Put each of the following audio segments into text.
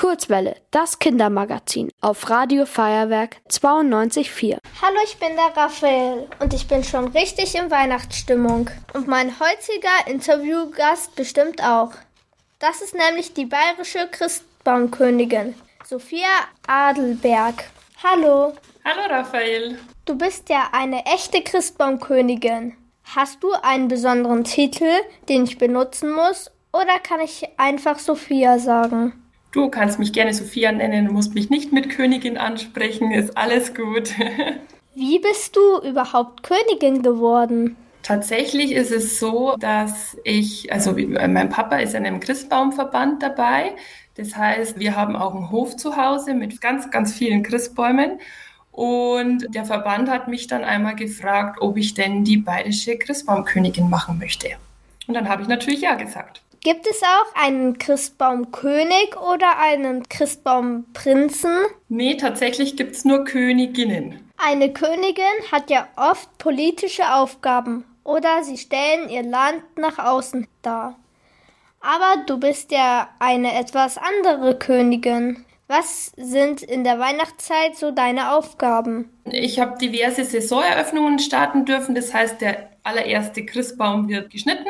Kurzwelle, das Kindermagazin auf Radio Feuerwerk 92.4. Hallo, ich bin der Raphael und ich bin schon richtig in Weihnachtsstimmung. Und mein heutiger Interviewgast bestimmt auch. Das ist nämlich die bayerische Christbaumkönigin, Sophia Adelberg. Hallo. Hallo, Raphael. Du bist ja eine echte Christbaumkönigin. Hast du einen besonderen Titel, den ich benutzen muss, oder kann ich einfach Sophia sagen? Du kannst mich gerne Sophia nennen, musst mich nicht mit Königin ansprechen, ist alles gut. Wie bist du überhaupt Königin geworden? Tatsächlich ist es so, dass ich, also mein Papa ist in einem Christbaumverband dabei. Das heißt, wir haben auch einen Hof zu Hause mit ganz, ganz vielen Christbäumen. Und der Verband hat mich dann einmal gefragt, ob ich denn die bayerische Christbaumkönigin machen möchte. Und dann habe ich natürlich ja gesagt. Gibt es auch einen Christbaumkönig oder einen Christbaumprinzen? Nee, tatsächlich gibt es nur Königinnen. Eine Königin hat ja oft politische Aufgaben oder sie stellen ihr Land nach außen dar. Aber du bist ja eine etwas andere Königin. Was sind in der Weihnachtszeit so deine Aufgaben? Ich habe diverse Saisoneröffnungen starten dürfen. Das heißt, der allererste Christbaum wird geschnitten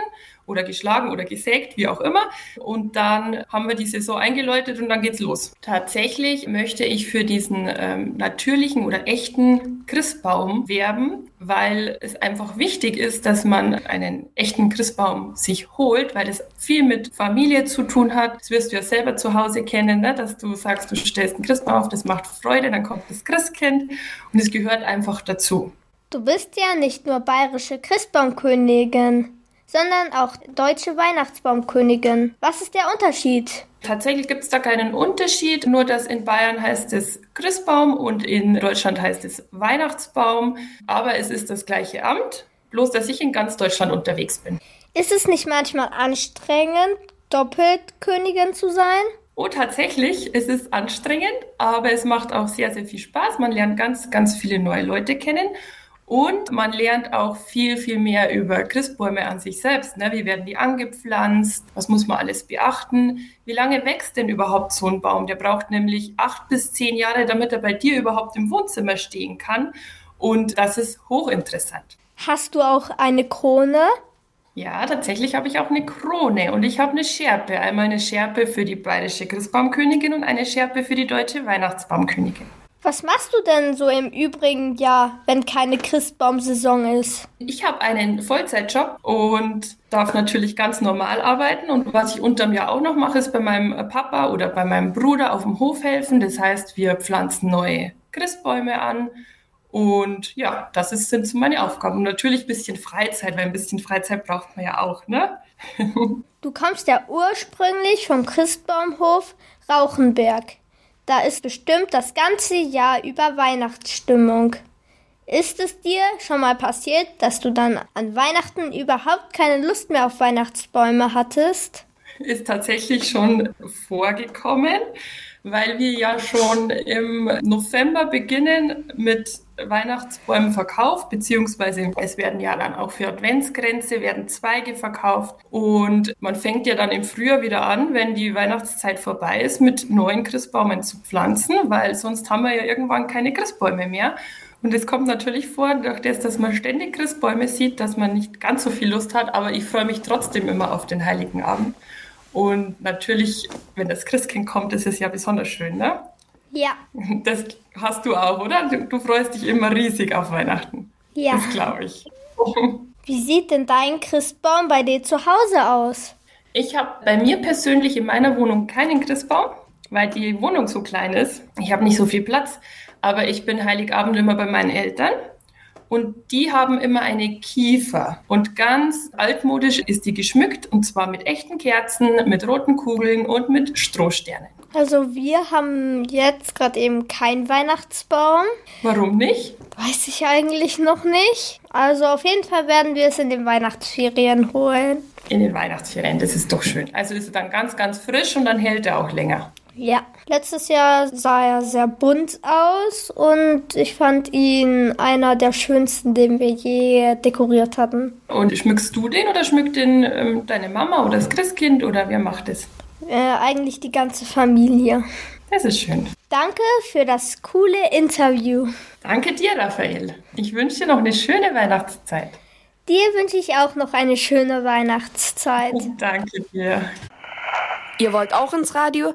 oder geschlagen oder gesägt, wie auch immer. Und dann haben wir die Saison eingeläutet und dann geht's los. Tatsächlich möchte ich für diesen ähm, natürlichen oder echten Christbaum werben, weil es einfach wichtig ist, dass man einen echten Christbaum sich holt, weil es viel mit Familie zu tun hat. Das wirst du ja selber zu Hause kennen, ne? dass du sagst, du stellst einen Christbaum auf, das macht Freude, dann kommt das Christkind und es gehört einfach dazu. Du bist ja nicht nur bayerische Christbaumkönigin sondern auch deutsche Weihnachtsbaumkönigin. Was ist der Unterschied? Tatsächlich gibt es da keinen Unterschied, nur dass in Bayern heißt es Christbaum und in Deutschland heißt es Weihnachtsbaum, aber es ist das gleiche Amt, bloß dass ich in ganz Deutschland unterwegs bin. Ist es nicht manchmal anstrengend, doppelt Königin zu sein? Oh, tatsächlich, es ist anstrengend, aber es macht auch sehr, sehr viel Spaß. Man lernt ganz, ganz viele neue Leute kennen und man lernt auch viel, viel mehr über Christbäume an sich selbst. Ne? Wie werden die angepflanzt? Was muss man alles beachten? Wie lange wächst denn überhaupt so ein Baum? Der braucht nämlich acht bis zehn Jahre, damit er bei dir überhaupt im Wohnzimmer stehen kann. Und das ist hochinteressant. Hast du auch eine Krone? Ja, tatsächlich habe ich auch eine Krone und ich habe eine Schärpe. Einmal eine Schärpe für die bayerische Christbaumkönigin und eine Schärpe für die deutsche Weihnachtsbaumkönigin. Was machst du denn so im übrigen Jahr, wenn keine Christbaumsaison ist? Ich habe einen Vollzeitjob und darf natürlich ganz normal arbeiten. Und was ich unterm Jahr auch noch mache, ist bei meinem Papa oder bei meinem Bruder auf dem Hof helfen. Das heißt, wir pflanzen neue Christbäume an. Und ja, das ist, sind so meine Aufgaben. Und natürlich ein bisschen Freizeit, weil ein bisschen Freizeit braucht man ja auch, ne? du kommst ja ursprünglich vom Christbaumhof Rauchenberg. Da ist bestimmt das ganze Jahr über Weihnachtsstimmung. Ist es dir schon mal passiert, dass du dann an Weihnachten überhaupt keine Lust mehr auf Weihnachtsbäume hattest? Ist tatsächlich schon vorgekommen weil wir ja schon im November beginnen mit Weihnachtsbäumen verkauft, beziehungsweise es werden ja dann auch für Adventsgrenze werden Zweige verkauft und man fängt ja dann im Frühjahr wieder an, wenn die Weihnachtszeit vorbei ist, mit neuen Christbäumen zu pflanzen, weil sonst haben wir ja irgendwann keine Christbäume mehr. Und es kommt natürlich vor, durch das, dass man ständig Christbäume sieht, dass man nicht ganz so viel Lust hat, aber ich freue mich trotzdem immer auf den Heiligen Abend. Und natürlich, wenn das Christkind kommt, ist es ja besonders schön, ne? Ja. Das hast du auch, oder? Du, du freust dich immer riesig auf Weihnachten. Ja. Das glaube ich. Wie sieht denn dein Christbaum bei dir zu Hause aus? Ich habe bei mir persönlich in meiner Wohnung keinen Christbaum, weil die Wohnung so klein ist. Ich habe nicht so viel Platz, aber ich bin Heiligabend immer bei meinen Eltern und die haben immer eine Kiefer. Und ganz altmodisch ist die geschmückt und zwar mit echten Kerzen, mit roten Kugeln und mit Strohsternen. Also wir haben jetzt gerade eben keinen Weihnachtsbaum. Warum nicht? Weiß ich eigentlich noch nicht. Also auf jeden Fall werden wir es in den Weihnachtsferien holen. In den Weihnachtsferien, das ist doch schön. Also ist es dann ganz, ganz frisch und dann hält er auch länger. Ja, letztes Jahr sah er sehr bunt aus und ich fand ihn einer der schönsten, den wir je dekoriert hatten. Und schmückst du den oder schmückt den ähm, deine Mama oder das Christkind oder wer macht es? Äh, eigentlich die ganze Familie. Das ist schön. Danke für das coole Interview. Danke dir, Raphael. Ich wünsche dir noch eine schöne Weihnachtszeit. Dir wünsche ich auch noch eine schöne Weihnachtszeit. Danke dir. Ihr wollt auch ins Radio?